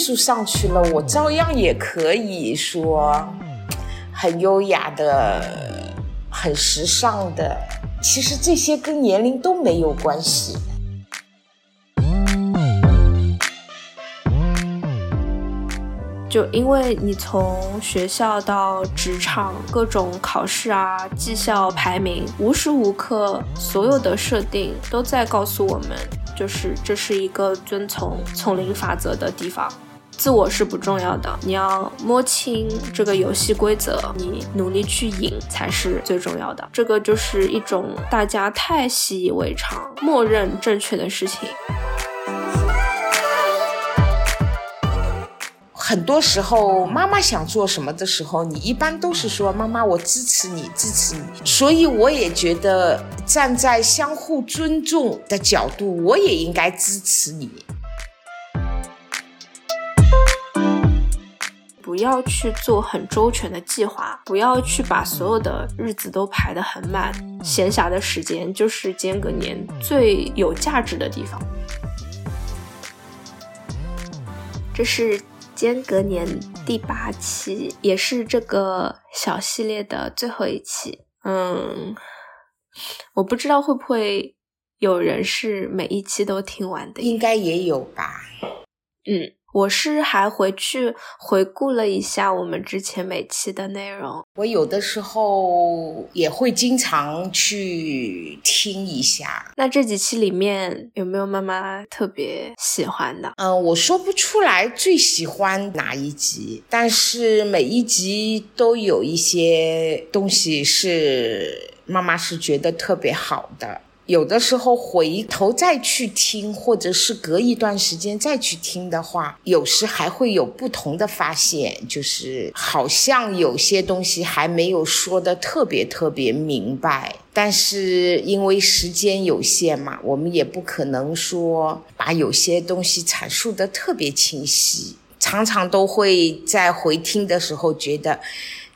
岁数上去了，我照样也可以说很优雅的、很时尚的。其实这些跟年龄都没有关系。就因为你从学校到职场，各种考试啊、绩效排名，无时无刻所有的设定都在告诉我们，就是这是一个遵从丛林法则的地方。自我是不重要的，你要摸清这个游戏规则，你努力去赢才是最重要的。这个就是一种大家太习以为常、默认正确的事情。很多时候，妈妈想做什么的时候，你一般都是说：“妈妈，我支持你，支持你。”所以我也觉得，站在相互尊重的角度，我也应该支持你。不要去做很周全的计划，不要去把所有的日子都排得很满。闲暇的时间就是间隔年最有价值的地方。这是。间隔年第八期，也是这个小系列的最后一期。嗯，我不知道会不会有人是每一期都听完的，应该也有吧。嗯。我是还回去回顾了一下我们之前每期的内容，我有的时候也会经常去听一下。那这几期里面有没有妈妈特别喜欢的？嗯，我说不出来最喜欢哪一集，但是每一集都有一些东西是妈妈是觉得特别好的。有的时候回头再去听，或者是隔一段时间再去听的话，有时还会有不同的发现，就是好像有些东西还没有说的特别特别明白。但是因为时间有限嘛，我们也不可能说把有些东西阐述的特别清晰，常常都会在回听的时候觉得。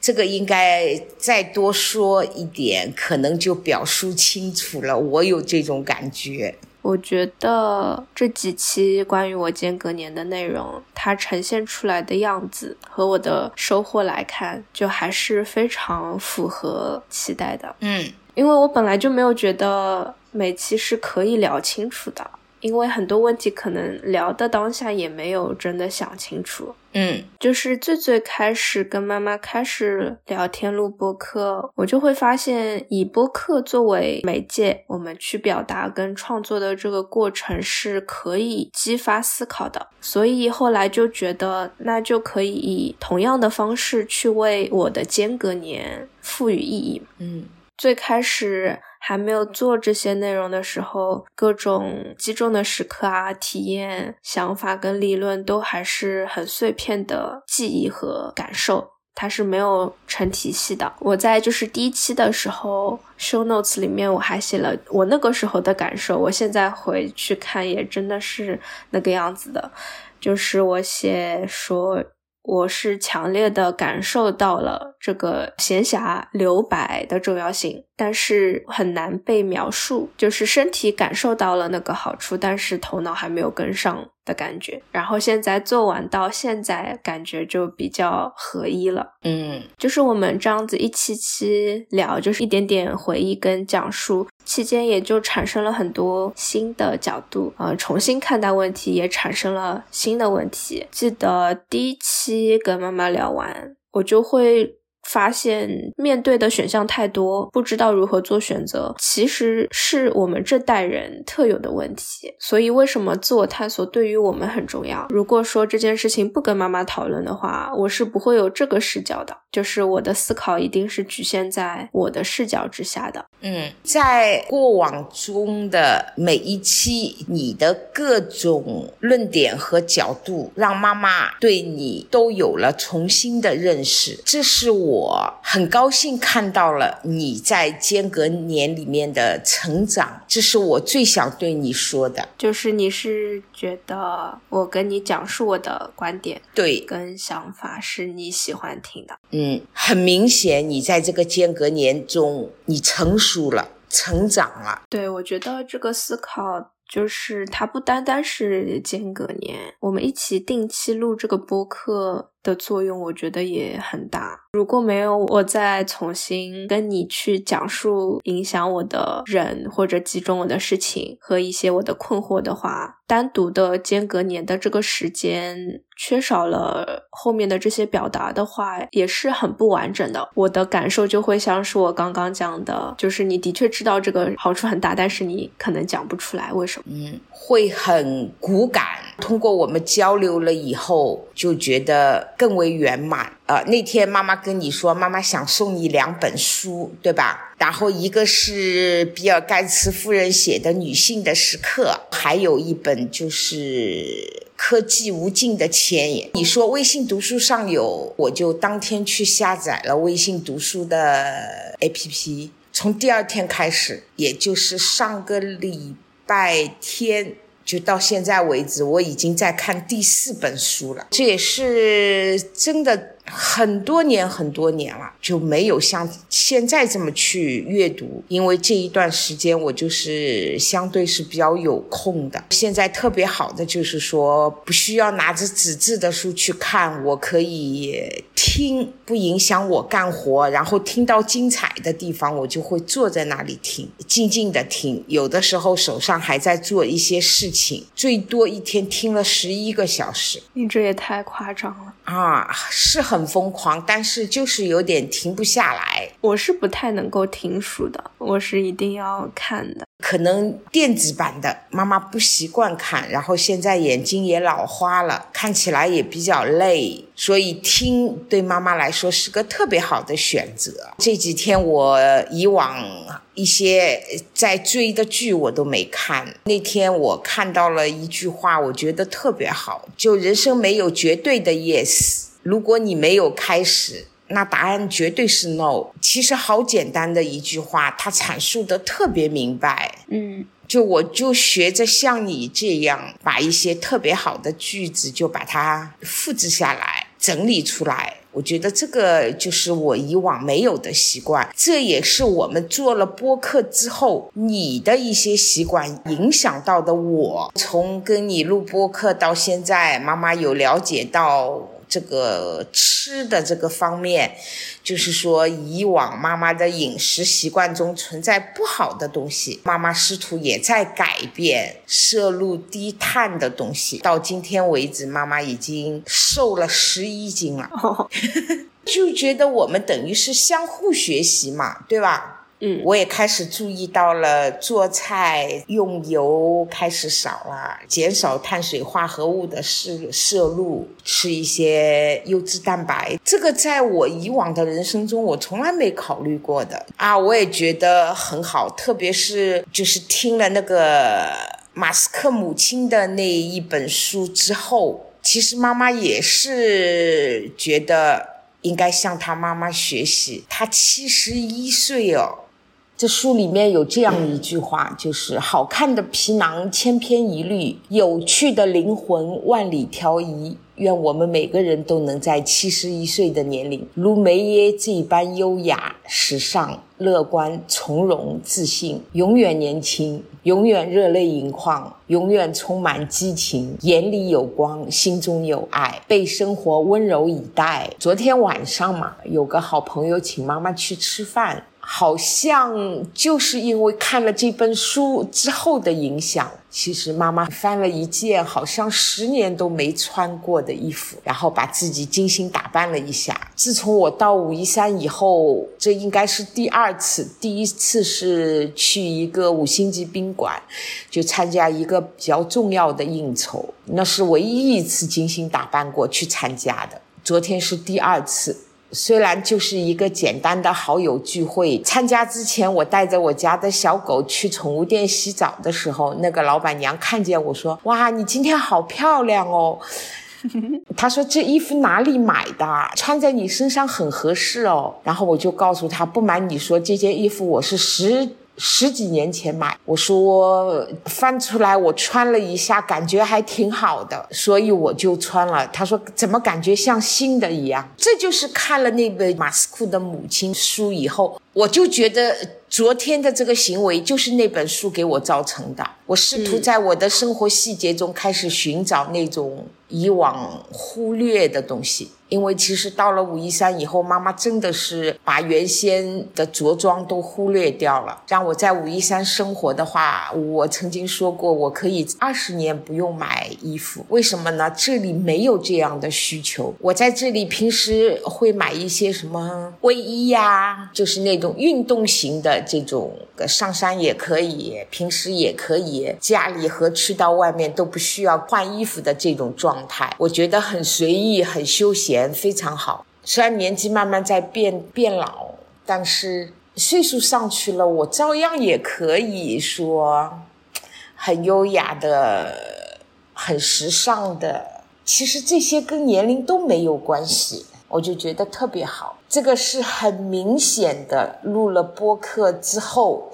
这个应该再多说一点，可能就表述清楚了。我有这种感觉。我觉得这几期关于我间隔年的内容，它呈现出来的样子和我的收获来看，就还是非常符合期待的。嗯，因为我本来就没有觉得每期是可以聊清楚的。因为很多问题可能聊的当下也没有真的想清楚，嗯，就是最最开始跟妈妈开始聊天录播客，我就会发现以播客作为媒介，我们去表达跟创作的这个过程是可以激发思考的，所以后来就觉得那就可以以同样的方式去为我的间隔年赋予意义，嗯，最开始。还没有做这些内容的时候，各种击中的时刻啊、体验、想法跟理论都还是很碎片的记忆和感受，它是没有成体系的。我在就是第一期的时候，show notes 里面我还写了我那个时候的感受，我现在回去看也真的是那个样子的，就是我写说。我是强烈的感受到了这个闲暇留白的重要性，但是很难被描述。就是身体感受到了那个好处，但是头脑还没有跟上。的感觉，然后现在做完到现在，感觉就比较合一了。嗯，就是我们这样子一期期聊，就是一点点回忆跟讲述，期间也就产生了很多新的角度，呃，重新看待问题，也产生了新的问题。记得第一期跟妈妈聊完，我就会。发现面对的选项太多，不知道如何做选择，其实是我们这代人特有的问题。所以，为什么自我探索对于我们很重要？如果说这件事情不跟妈妈讨论的话，我是不会有这个视角的。就是我的思考一定是局限在我的视角之下的。嗯，在过往中的每一期，你的各种论点和角度，让妈妈对你都有了重新的认识。这是我很高兴看到了你在间隔年里面的成长。这是我最想对你说的，就是你是觉得我跟你讲述我的观点，对，跟想法是你喜欢听的。嗯。很明显，你在这个间隔年中，你成熟了，成长了。对，我觉得这个思考就是它不单单是间隔年，我们一起定期录这个播客的作用，我觉得也很大。如果没有我再重新跟你去讲述影响我的人或者集中我的事情和一些我的困惑的话，单独的间隔年的这个时间缺少了后面的这些表达的话，也是很不完整的。我的感受就会像是我刚刚讲的，就是你的确知道这个好处很大，但是你可能讲不出来为什么。嗯，会很骨感。通过我们交流了以后，就觉得更为圆满。呃，那天妈妈跟你说，妈妈想送你两本书，对吧？然后一个是比尔盖茨夫人写的《女性的时刻》，还有一本就是《科技无尽的前沿》。你说微信读书上有，我就当天去下载了微信读书的 APP。从第二天开始，也就是上个礼拜天。就到现在为止，我已经在看第四本书了。这也是真的。很多年很多年了，就没有像现在这么去阅读，因为这一段时间我就是相对是比较有空的。现在特别好的就是说，不需要拿着纸质的书去看，我可以听，不影响我干活。然后听到精彩的地方，我就会坐在那里听，静静的听。有的时候手上还在做一些事情，最多一天听了十一个小时。你这也太夸张了啊！是很。很疯狂，但是就是有点停不下来。我是不太能够听书的，我是一定要看的。可能电子版的妈妈不习惯看，然后现在眼睛也老花了，看起来也比较累，所以听对妈妈来说是个特别好的选择。这几天我以往一些在追的剧我都没看，那天我看到了一句话，我觉得特别好，就人生没有绝对的 yes。如果你没有开始，那答案绝对是 no。其实好简单的一句话，它阐述的特别明白。嗯，就我就学着像你这样，把一些特别好的句子就把它复制下来，整理出来。我觉得这个就是我以往没有的习惯，这也是我们做了播客之后，你的一些习惯影响到的我。从跟你录播客到现在，妈妈有了解到。这个吃的这个方面，就是说以往妈妈的饮食习惯中存在不好的东西，妈妈试图也在改变，摄入低碳的东西。到今天为止，妈妈已经瘦了十一斤了，就觉得我们等于是相互学习嘛，对吧？嗯，我也开始注意到了做菜用油开始少了，减少碳水化合物的摄摄入，吃一些优质蛋白。这个在我以往的人生中，我从来没考虑过的啊！我也觉得很好，特别是就是听了那个马斯克母亲的那一本书之后，其实妈妈也是觉得应该向他妈妈学习。他七十一岁哦。这书里面有这样一句话，就是好看的皮囊千篇一律，有趣的灵魂万里挑一。愿我们每个人都能在七十一岁的年龄，如梅耶这般优雅、时尚、乐观、从容、自信，永远年轻，永远热泪盈眶，永远充满激情，眼里有光，心中有爱，被生活温柔以待。昨天晚上嘛，有个好朋友请妈妈去吃饭。好像就是因为看了这本书之后的影响，其实妈妈翻了一件好像十年都没穿过的衣服，然后把自己精心打扮了一下。自从我到武夷山以后，这应该是第二次，第一次是去一个五星级宾馆，就参加一个比较重要的应酬，那是唯一一次精心打扮过去参加的。昨天是第二次。虽然就是一个简单的好友聚会，参加之前我带着我家的小狗去宠物店洗澡的时候，那个老板娘看见我说：“哇，你今天好漂亮哦！” 她说：“这衣服哪里买的？穿在你身上很合适哦。”然后我就告诉她：“不瞒你说，这件衣服我是十。”十几年前买，我说翻出来我穿了一下，感觉还挺好的，所以我就穿了。他说怎么感觉像新的一样？这就是看了那本马斯库的母亲书以后，我就觉得昨天的这个行为就是那本书给我造成的。我试图在我的生活细节中开始寻找那种以往忽略的东西。因为其实到了武夷山以后，妈妈真的是把原先的着装都忽略掉了。让我在武夷山生活的话，我曾经说过，我可以二十年不用买衣服。为什么呢？这里没有这样的需求。我在这里平时会买一些什么卫衣呀，就是那种运动型的这种，上山也可以，平时也可以，家里和去到外面都不需要换衣服的这种状态，我觉得很随意，很休闲。非常好，虽然年纪慢慢在变变老，但是岁数上去了，我照样也可以说很优雅的、很时尚的。其实这些跟年龄都没有关系，我就觉得特别好。这个是很明显的，录了播客之后，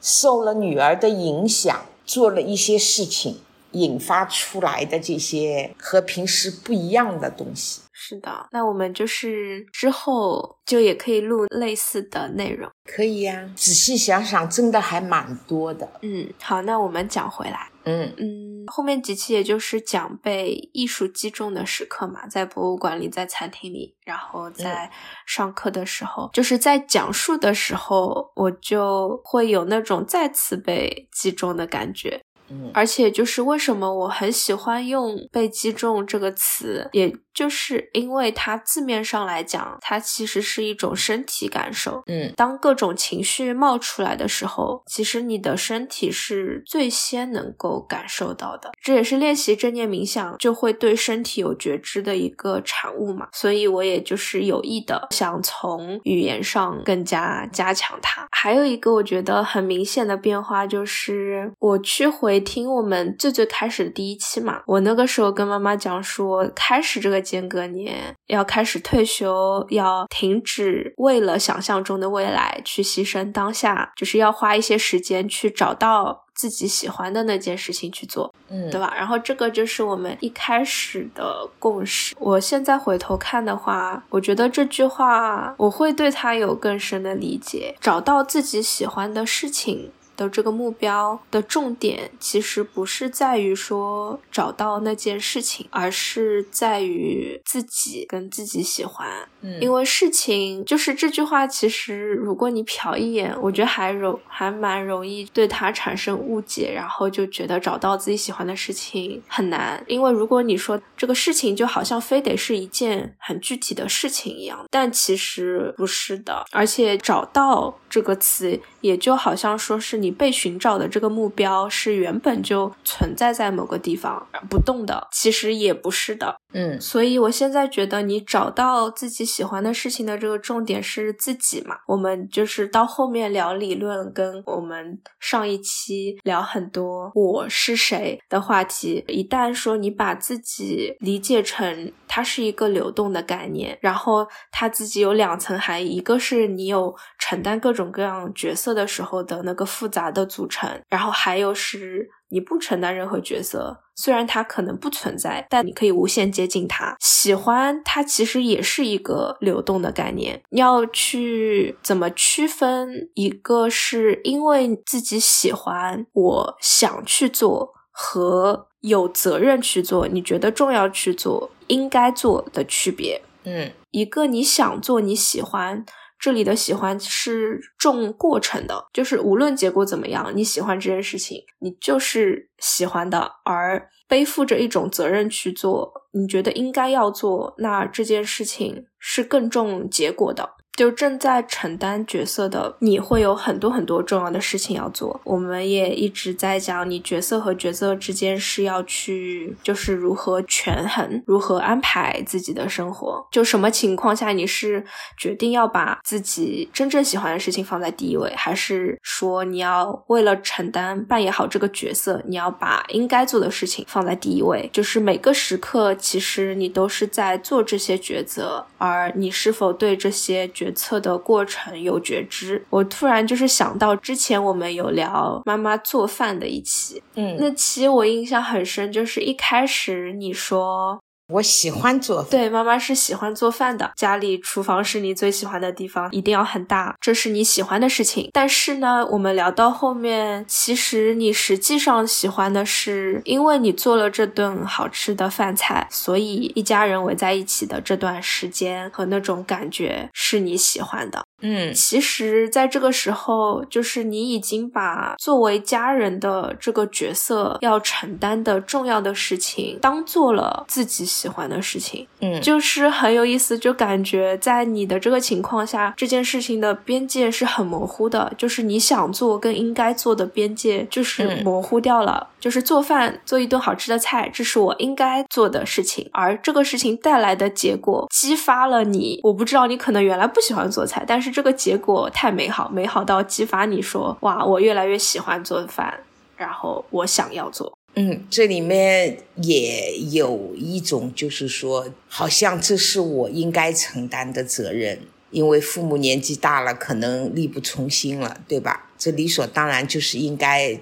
受了女儿的影响，做了一些事情，引发出来的这些和平时不一样的东西。是的，那我们就是之后就也可以录类似的内容，可以呀。仔细想想，真的还蛮多的。嗯，好，那我们讲回来。嗯嗯，后面几期也就是讲被艺术击中的时刻嘛，在博物馆里，在餐厅里，然后在上课的时候，就是在讲述的时候，我就会有那种再次被击中的感觉。嗯，而且就是为什么我很喜欢用“被击中”这个词，也。就是因为它字面上来讲，它其实是一种身体感受。嗯，当各种情绪冒出来的时候，其实你的身体是最先能够感受到的。这也是练习正念冥想就会对身体有觉知的一个产物嘛。所以我也就是有意的想从语言上更加加强它。还有一个我觉得很明显的变化就是，我去回听我们最最开始的第一期嘛，我那个时候跟妈妈讲说，开始这个。间隔年要开始退休，要停止为了想象中的未来去牺牲当下，就是要花一些时间去找到自己喜欢的那件事情去做，嗯，对吧？然后这个就是我们一开始的共识。我现在回头看的话，我觉得这句话我会对他有更深的理解，找到自己喜欢的事情。的这个目标的重点其实不是在于说找到那件事情，而是在于自己跟自己喜欢。嗯，因为事情就是这句话，其实如果你瞟一眼，我觉得还容还蛮容易对它产生误解，然后就觉得找到自己喜欢的事情很难。因为如果你说这个事情就好像非得是一件很具体的事情一样，但其实不是的。而且找到这个词，也就好像说是你。被寻找的这个目标是原本就存在在某个地方不动的，其实也不是的。嗯，所以我现在觉得你找到自己喜欢的事情的这个重点是自己嘛。我们就是到后面聊理论，跟我们上一期聊很多我是谁的话题。一旦说你把自己理解成它是一个流动的概念，然后它自己有两层含义，一个是你有承担各种各样角色的时候的那个复杂。的组成，然后还有是你不承担任何角色，虽然它可能不存在，但你可以无限接近它。喜欢它其实也是一个流动的概念，要去怎么区分？一个是因为自己喜欢，我想去做，和有责任去做，你觉得重要去做，应该做的区别。嗯，一个你想做，你喜欢。这里的喜欢是重过程的，就是无论结果怎么样，你喜欢这件事情，你就是喜欢的，而背负着一种责任去做，你觉得应该要做，那这件事情是更重结果的。就正在承担角色的你会有很多很多重要的事情要做。我们也一直在讲，你角色和角色之间是要去，就是如何权衡，如何安排自己的生活。就什么情况下你是决定要把自己真正喜欢的事情放在第一位，还是说你要为了承担扮演好这个角色，你要把应该做的事情放在第一位？就是每个时刻，其实你都是在做这些抉择，而你是否对这些决决策的过程有觉知，我突然就是想到之前我们有聊妈妈做饭的一期，嗯，那期我印象很深，就是一开始你说我喜欢做饭。对，妈妈是喜欢做饭的，家里厨房是你最喜欢的地方，一定要很大，这是你喜欢的事情。但是呢，我们聊到后面，其实你实际上喜欢的是，因为你做了这顿好吃的饭菜，所以一家人围在一起的这段时间和那种感觉是你喜欢的。嗯，其实，在这个时候，就是你已经把作为家人的这个角色要承担的重要的事情，当做了自己喜欢的事情。嗯，就是很有意思，就感觉在你的这个情况下，这件事情的边界是很模糊的，就是你想做跟应该做的边界就是模糊掉了。就是做饭，做一顿好吃的菜，这是我应该做的事情，而这个事情带来的结果，激发了你。我不知道你可能原来不喜欢做菜，但是。是这个结果太美好，美好到激发你说：“哇，我越来越喜欢做饭，然后我想要做。”嗯，这里面也有一种，就是说，好像这是我应该承担的责任，因为父母年纪大了，可能力不从心了，对吧？这理所当然就是应该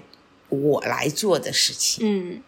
我来做的事情。嗯。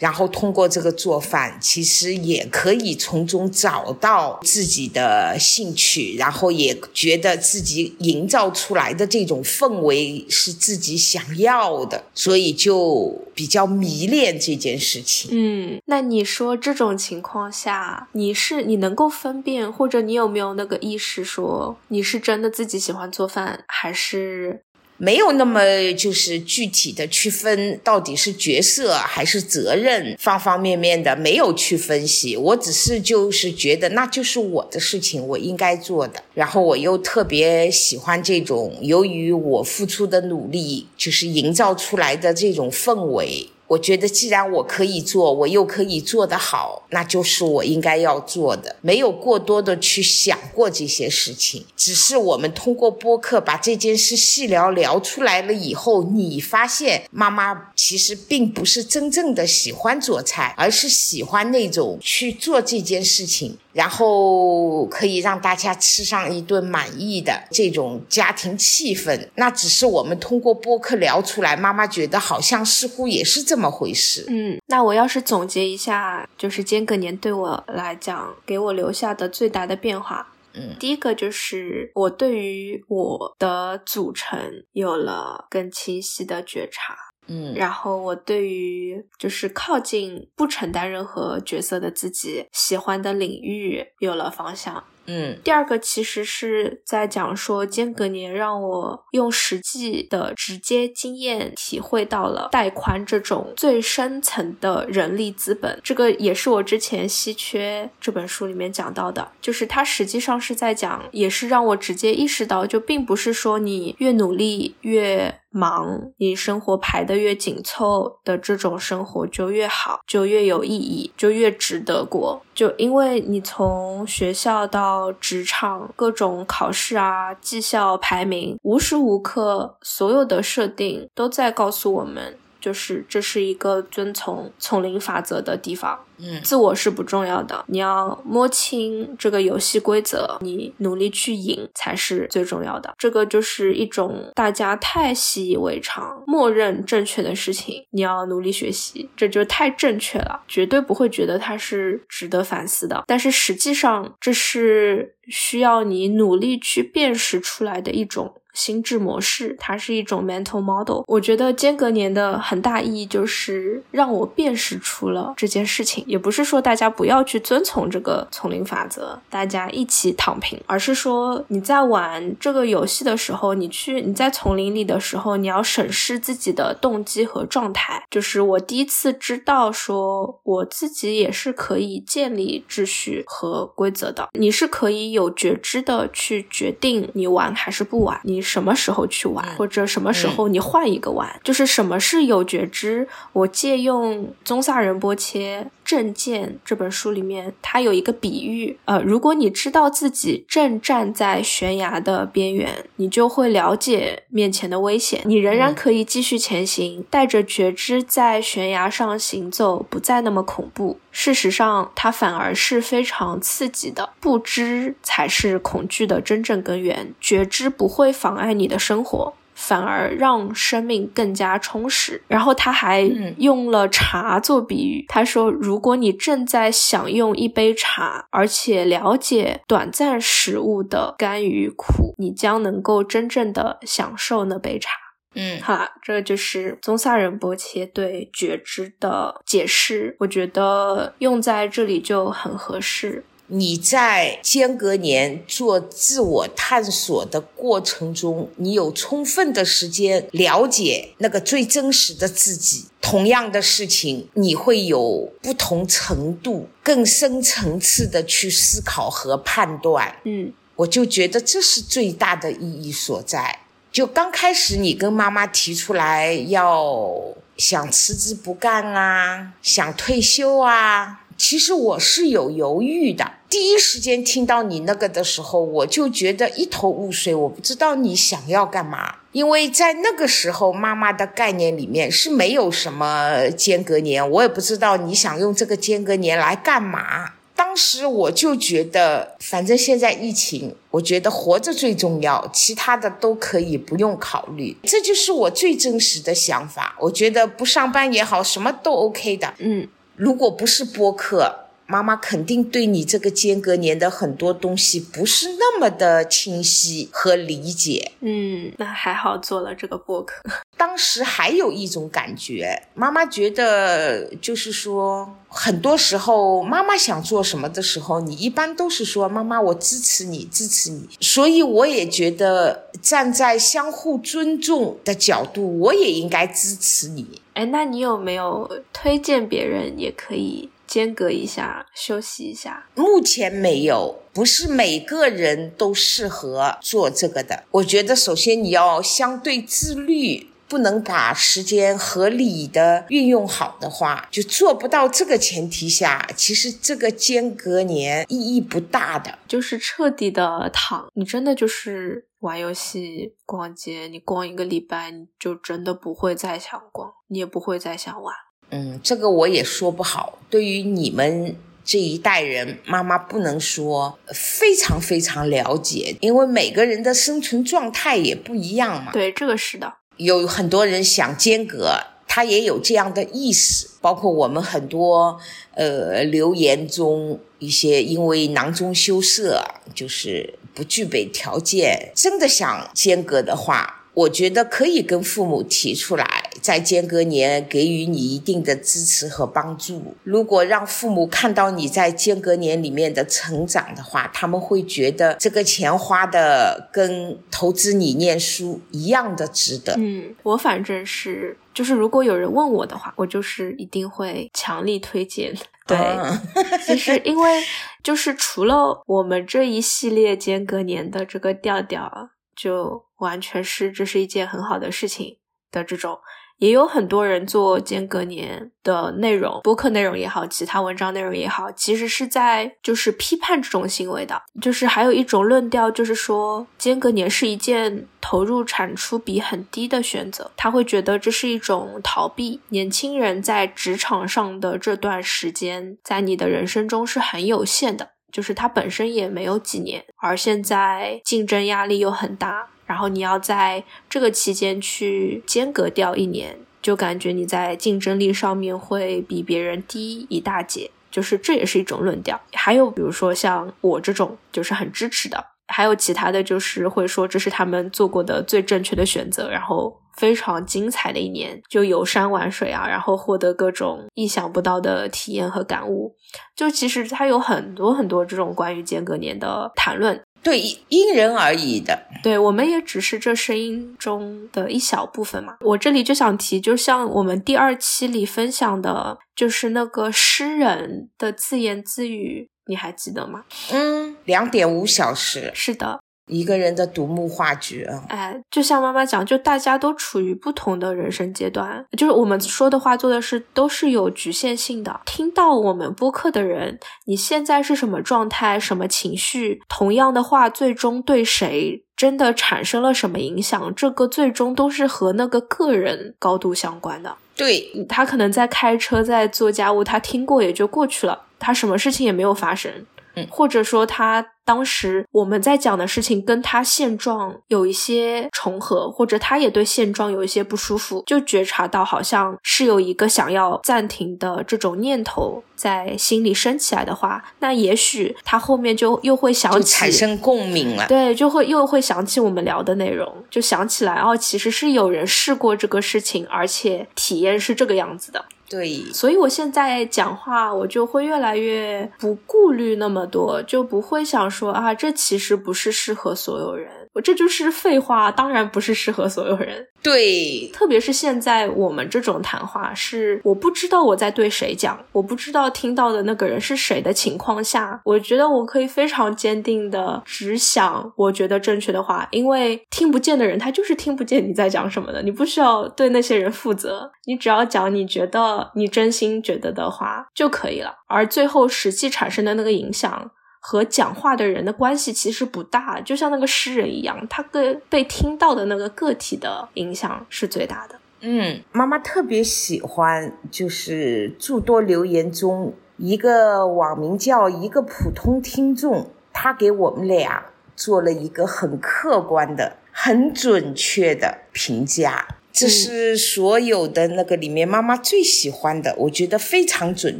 然后通过这个做饭，其实也可以从中找到自己的兴趣，然后也觉得自己营造出来的这种氛围是自己想要的，所以就比较迷恋这件事情。嗯，那你说这种情况下，你是你能够分辨，或者你有没有那个意识，说你是真的自己喜欢做饭，还是？没有那么就是具体的区分到底是角色还是责任，方方面面的没有去分析。我只是就是觉得那就是我的事情，我应该做的。然后我又特别喜欢这种由于我付出的努力，就是营造出来的这种氛围。我觉得，既然我可以做，我又可以做得好，那就是我应该要做的。没有过多的去想过这些事情，只是我们通过播客把这件事细聊聊出来了以后，你发现妈妈其实并不是真正的喜欢做菜，而是喜欢那种去做这件事情。然后可以让大家吃上一顿满意的这种家庭气氛，那只是我们通过播客聊出来。妈妈觉得好像似乎也是这么回事。嗯，那我要是总结一下，就是间隔年对我来讲给我留下的最大的变化，嗯，第一个就是我对于我的组成有了更清晰的觉察。嗯，然后我对于就是靠近不承担任何角色的自己喜欢的领域有了方向。嗯，第二个其实是在讲说间隔年让我用实际的直接经验体会到了带宽这种最深层的人力资本。这个也是我之前稀缺这本书里面讲到的，就是它实际上是在讲，也是让我直接意识到，就并不是说你越努力越。忙，你生活排得越紧凑的这种生活就越好，就越有意义，就越值得过。就因为你从学校到职场，各种考试啊、绩效排名，无时无刻所有的设定都在告诉我们。就是这是一个遵从丛林法则的地方，嗯，自我是不重要的，你要摸清这个游戏规则，你努力去赢才是最重要的。这个就是一种大家太习以为常、默认正确的事情，你要努力学习，这就太正确了，绝对不会觉得它是值得反思的。但是实际上，这是需要你努力去辨识出来的一种。心智模式，它是一种 mental model。我觉得间隔年的很大意义就是让我辨识出了这件事情，也不是说大家不要去遵从这个丛林法则，大家一起躺平，而是说你在玩这个游戏的时候，你去你在丛林里的时候，你要审视自己的动机和状态。就是我第一次知道说，我自己也是可以建立秩序和规则的，你是可以有觉知的去决定你玩还是不玩，你。什么时候去玩，或者什么时候你换一个玩，就是什么是有觉知。我借用宗萨仁波切《正见》这本书里面，它有一个比喻，呃，如果你知道自己正站在悬崖的边缘，你就会了解面前的危险，你仍然可以继续前行，带着觉知在悬崖上行走，不再那么恐怖。事实上，它反而是非常刺激的。不知才是恐惧的真正根源，觉知不会妨碍你的生活。反而让生命更加充实。然后他还用了茶做比喻，他说：“如果你正在享用一杯茶，而且了解短暂食物的甘与苦，你将能够真正的享受那杯茶。”嗯，好，这就是宗萨仁波切对觉知的解释，我觉得用在这里就很合适。你在间隔年做自我探索的过程中，你有充分的时间了解那个最真实的自己。同样的事情，你会有不同程度、更深层次的去思考和判断。嗯，我就觉得这是最大的意义所在。就刚开始，你跟妈妈提出来要想辞职不干啊，想退休啊，其实我是有犹豫的。第一时间听到你那个的时候，我就觉得一头雾水，我不知道你想要干嘛。因为在那个时候，妈妈的概念里面是没有什么间隔年，我也不知道你想用这个间隔年来干嘛。当时我就觉得，反正现在疫情，我觉得活着最重要，其他的都可以不用考虑。这就是我最真实的想法。我觉得不上班也好，什么都 OK 的。嗯，如果不是播客。妈妈肯定对你这个间隔年的很多东西不是那么的清晰和理解。嗯，那还好做了这个播客。当时还有一种感觉，妈妈觉得就是说，很多时候妈妈想做什么的时候，你一般都是说妈妈，我支持你，支持你。所以我也觉得站在相互尊重的角度，我也应该支持你。哎，那你有没有推荐别人也可以？间隔一下，休息一下。目前没有，不是每个人都适合做这个的。我觉得，首先你要相对自律，不能把时间合理的运用好的话，就做不到这个前提下，其实这个间隔年意义不大的。就是彻底的躺，你真的就是玩游戏、逛街，你逛一个礼拜，你就真的不会再想逛，你也不会再想玩。嗯，这个我也说不好。对于你们这一代人，妈妈不能说非常非常了解，因为每个人的生存状态也不一样嘛。对，这个是的。有很多人想间隔，他也有这样的意识。包括我们很多呃留言中一些，因为囊中羞涩，就是不具备条件，真的想间隔的话。我觉得可以跟父母提出来，在间隔年给予你一定的支持和帮助。如果让父母看到你在间隔年里面的成长的话，他们会觉得这个钱花的跟投资你念书一样的值得。嗯，我反正是，就是如果有人问我的话，我就是一定会强力推荐。对，其实因为就是除了我们这一系列间隔年的这个调调。就完全是这是一件很好的事情的这种，也有很多人做间隔年的内容，播客内容也好，其他文章内容也好，其实是在就是批判这种行为的。就是还有一种论调，就是说间隔年是一件投入产出比很低的选择，他会觉得这是一种逃避。年轻人在职场上的这段时间，在你的人生中是很有限的。就是它本身也没有几年，而现在竞争压力又很大，然后你要在这个期间去间隔掉一年，就感觉你在竞争力上面会比别人低一大截。就是这也是一种论调。还有比如说像我这种就是很支持的，还有其他的就是会说这是他们做过的最正确的选择，然后。非常精彩的一年，就游山玩水啊，然后获得各种意想不到的体验和感悟。就其实它有很多很多这种关于间隔年的谈论，对，因人而异的。对我们也只是这声音中的一小部分嘛。我这里就想提，就像我们第二期里分享的，就是那个诗人的自言自语，你还记得吗？嗯，两点五小时。是的。一个人的独幕话剧啊，哎，就像妈妈讲，就大家都处于不同的人生阶段，就是我们说的话、做的事都是有局限性的。听到我们播客的人，你现在是什么状态、什么情绪？同样的话，最终对谁真的产生了什么影响？这个最终都是和那个个人高度相关的。对他可能在开车、在做家务，他听过也就过去了，他什么事情也没有发生。嗯，或者说他当时我们在讲的事情跟他现状有一些重合，或者他也对现状有一些不舒服，就觉察到好像是有一个想要暂停的这种念头在心里升起来的话，那也许他后面就又会想起产生共鸣了，对，就会又会想起我们聊的内容，就想起来哦，其实是有人试过这个事情，而且体验是这个样子的。对，所以我现在讲话，我就会越来越不顾虑那么多，就不会想说啊，这其实不是适合所有人。我这就是废话，当然不是适合所有人。对，特别是现在我们这种谈话是我不知道我在对谁讲，我不知道听到的那个人是谁的情况下，我觉得我可以非常坚定的只想我觉得正确的话，因为听不见的人他就是听不见你在讲什么的，你不需要对那些人负责，你只要讲你觉得你真心觉得的话就可以了，而最后实际产生的那个影响。和讲话的人的关系其实不大，就像那个诗人一样，他跟被听到的那个个体的影响是最大的。嗯，妈妈特别喜欢，就是诸多留言中一个网名叫一个普通听众，他给我们俩做了一个很客观的、很准确的评价。这是所有的那个里面妈妈最喜欢的，我觉得非常准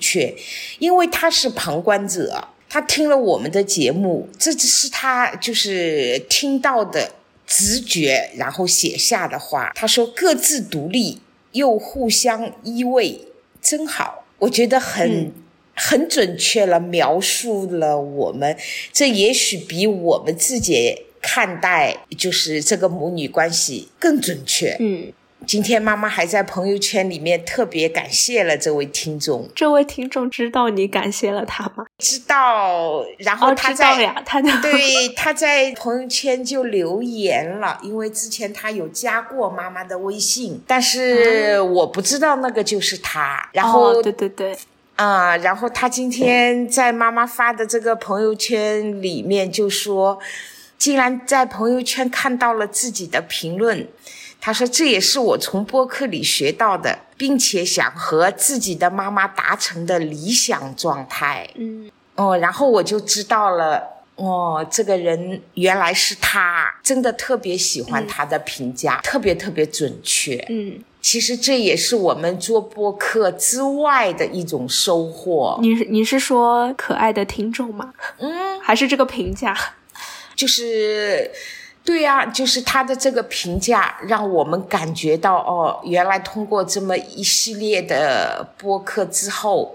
确，因为他是旁观者。他听了我们的节目，这只是他就是听到的直觉，然后写下的话。他说各自独立又互相依偎，真好。我觉得很很准确了，描述了我们。这也许比我们自己看待就是这个母女关系更准确。嗯。今天妈妈还在朋友圈里面特别感谢了这位听众。这位听众知道你感谢了他吗？知道。然后他在呀，他 对他在朋友圈就留言了，因为之前他有加过妈妈的微信，但是我不知道那个就是他。然后对对对，啊，然后他今天在妈妈发的这个朋友圈里面就说，竟然在朋友圈看到了自己的评论。他说：“这也是我从播客里学到的，并且想和自己的妈妈达成的理想状态。”嗯，哦，然后我就知道了，哦，这个人原来是他，真的特别喜欢他的评价，特别特别准确。嗯，其实这也是我们做播客之外的一种收获。你是你是说可爱的听众吗？嗯，还是这个评价？就是。对呀，就是他的这个评价，让我们感觉到哦，原来通过这么一系列的播客之后，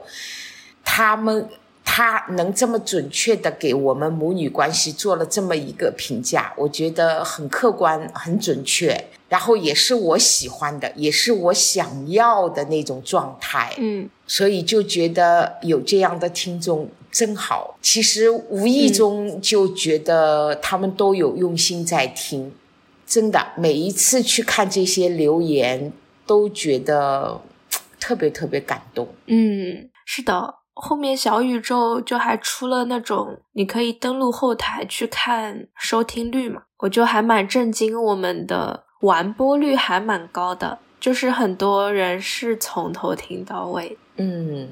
他们他能这么准确的给我们母女关系做了这么一个评价，我觉得很客观、很准确，然后也是我喜欢的，也是我想要的那种状态。嗯，所以就觉得有这样的听众。真好，其实无意中就觉得他们都有用心在听，真的每一次去看这些留言，都觉得特别特别感动。嗯，是的，后面小宇宙就还出了那种你可以登录后台去看收听率嘛，我就还蛮震惊，我们的完播率还蛮高的，就是很多人是从头听到尾。嗯，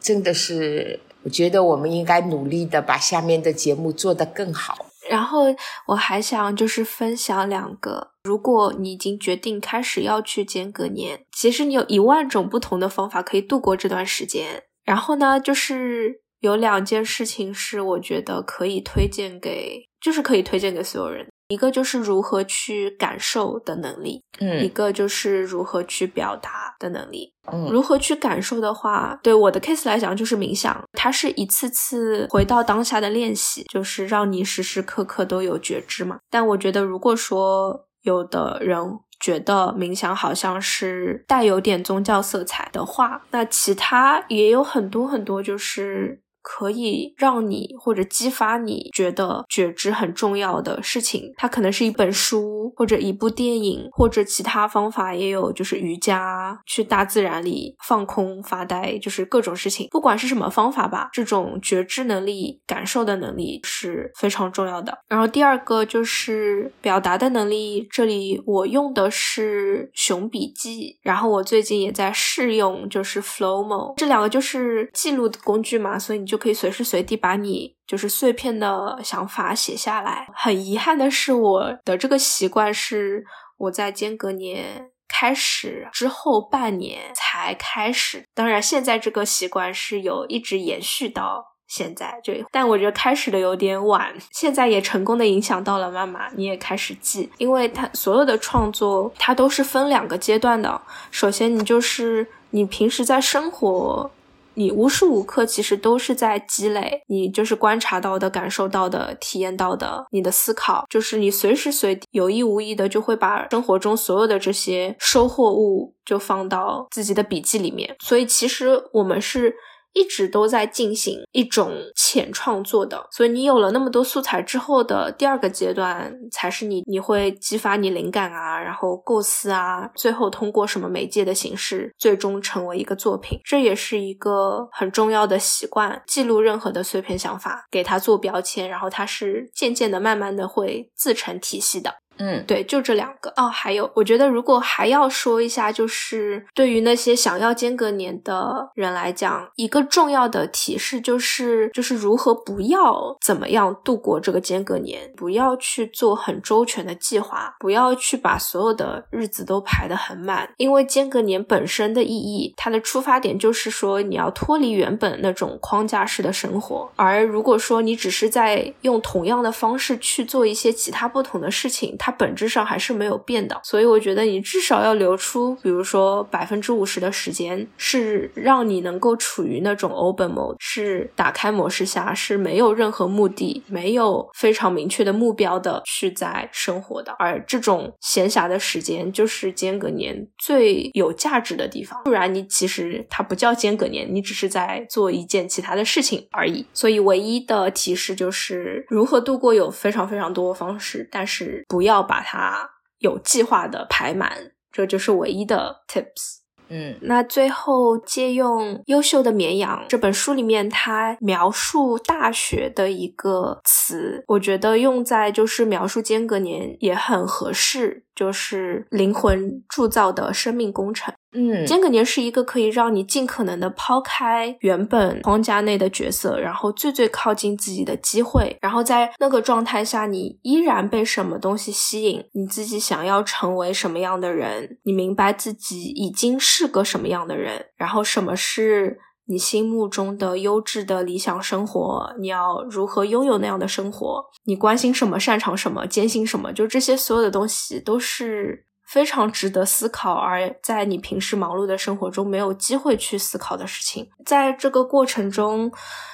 真的是。我觉得我们应该努力的把下面的节目做得更好。然后我还想就是分享两个，如果你已经决定开始要去间隔年，其实你有一万种不同的方法可以度过这段时间。然后呢，就是有两件事情是我觉得可以推荐给，就是可以推荐给所有人。一个就是如何去感受的能力，嗯，一个就是如何去表达的能力，嗯，如何去感受的话，对我的 case 来讲就是冥想，它是一次次回到当下的练习，就是让你时时刻刻都有觉知嘛。但我觉得，如果说有的人觉得冥想好像是带有点宗教色彩的话，那其他也有很多很多就是。可以让你或者激发你觉得觉知很重要的事情，它可能是一本书或者一部电影或者其他方法也有，就是瑜伽，去大自然里放空发呆，就是各种事情，不管是什么方法吧，这种觉知能力、感受的能力是非常重要的。然后第二个就是表达的能力，这里我用的是熊笔记，然后我最近也在试用就是 Flowmo，这两个就是记录的工具嘛，所以你就。就可以随时随地把你就是碎片的想法写下来。很遗憾的是，我的这个习惯是我在间隔年开始之后半年才开始。当然，现在这个习惯是有一直延续到。现在就，但我觉得开始的有点晚。现在也成功的影响到了妈妈，你也开始记，因为他所有的创作，它都是分两个阶段的。首先，你就是你平时在生活，你无时无刻其实都是在积累，你就是观察到的、感受到的、体验到的，你的思考，就是你随时随地有意无意的就会把生活中所有的这些收获物就放到自己的笔记里面。所以，其实我们是。一直都在进行一种浅创作的，所以你有了那么多素材之后的第二个阶段，才是你你会激发你灵感啊，然后构思啊，最后通过什么媒介的形式，最终成为一个作品。这也是一个很重要的习惯，记录任何的碎片想法，给它做标签，然后它是渐渐的、慢慢的会自成体系的。嗯，对，就这两个哦。还有，我觉得如果还要说一下，就是对于那些想要间隔年的人来讲，一个重要的提示就是，就是如何不要怎么样度过这个间隔年，不要去做很周全的计划，不要去把所有的日子都排得很满，因为间隔年本身的意义，它的出发点就是说你要脱离原本那种框架式的生活，而如果说你只是在用同样的方式去做一些其他不同的事情。它本质上还是没有变的，所以我觉得你至少要留出，比如说百分之五十的时间，是让你能够处于那种 open mode，是打开模式下，是没有任何目的、没有非常明确的目标的去在生活的。而这种闲暇的时间，就是间隔年最有价值的地方。不然，你其实它不叫间隔年，你只是在做一件其他的事情而已。所以，唯一的提示就是如何度过有非常非常多方式，但是不要。要把它有计划的排满，这就是唯一的 tips。嗯，那最后借用《优秀的绵羊》这本书里面，它描述大学的一个词，我觉得用在就是描述间隔年也很合适，就是灵魂铸造的生命工程。嗯，间隔年是一个可以让你尽可能的抛开原本框架内的角色，然后最最靠近自己的机会，然后在那个状态下，你依然被什么东西吸引，你自己想要成为什么样的人，你明白自己已经是个什么样的人，然后什么是你心目中的优质的理想生活，你要如何拥有那样的生活，你关心什么，擅长什么，坚信什么，就这些所有的东西都是。非常值得思考，而在你平时忙碌的生活中没有机会去思考的事情，在这个过程中，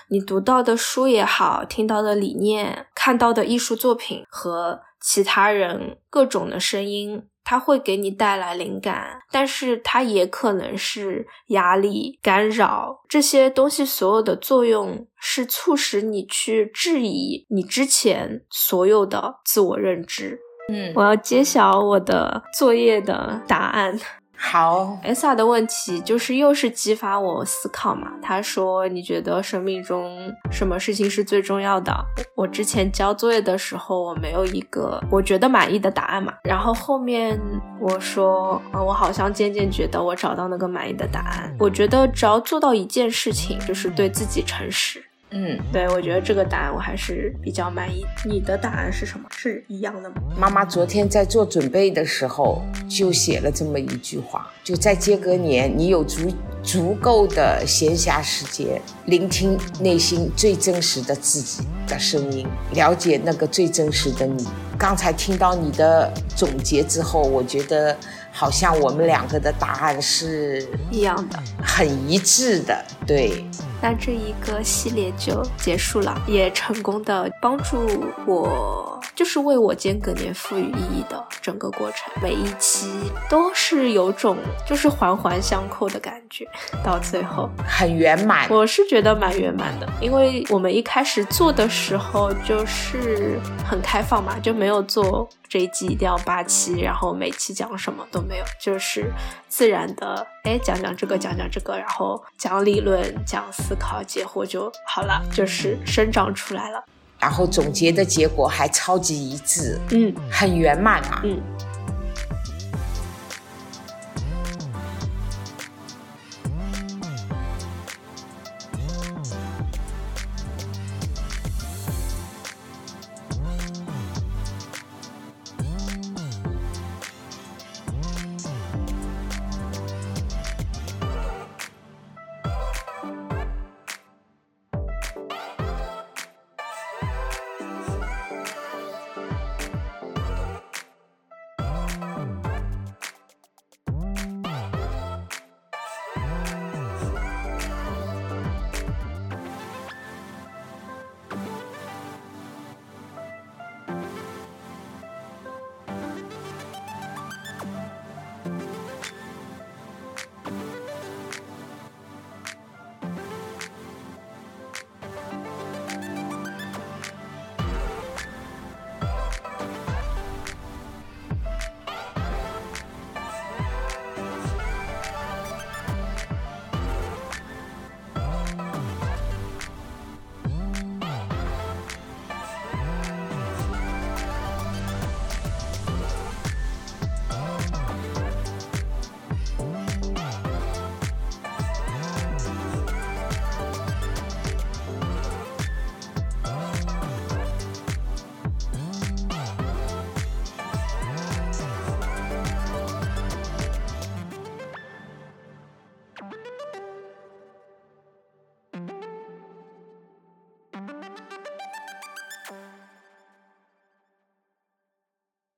你读到的书也好，听到的理念，看到的艺术作品和其他人各种的声音，它会给你带来灵感，但是它也可能是压力、干扰这些东西。所有的作用是促使你去质疑你之前所有的自我认知。嗯，我要揭晓我的作业的答案。好，Esa 的问题就是又是激发我思考嘛。他说：“你觉得生命中什么事情是最重要的？”我之前交作业的时候，我没有一个我觉得满意的答案嘛。然后后面我说：“啊，我好像渐渐觉得我找到那个满意的答案。我觉得只要做到一件事情，就是对自己诚实。”嗯，对，我觉得这个答案我还是比较满意。你的答案是什么？是一样的吗？妈妈昨天在做准备的时候就写了这么一句话：就在间隔年，你有足足够的闲暇时间，聆听内心最真实的自己的声音，了解那个最真实的你。刚才听到你的总结之后，我觉得好像我们两个的答案是一样的，很一致的，对。那这一个系列就结束了，也成功的帮助我，就是为我间隔年赋予意义的整个过程，每一期都是有种就是环环相扣的感觉，到最后很圆满。我是觉得蛮圆满的，因为我们一开始做的时候就是很开放嘛，就没有做。这一季一定要八期，然后每期讲什么都没有，就是自然的，哎，讲讲这个，讲讲这个，然后讲理论，讲思考，解惑就好了，就是生长出来了。然后总结的结果还超级一致，嗯，很圆满啊，嗯。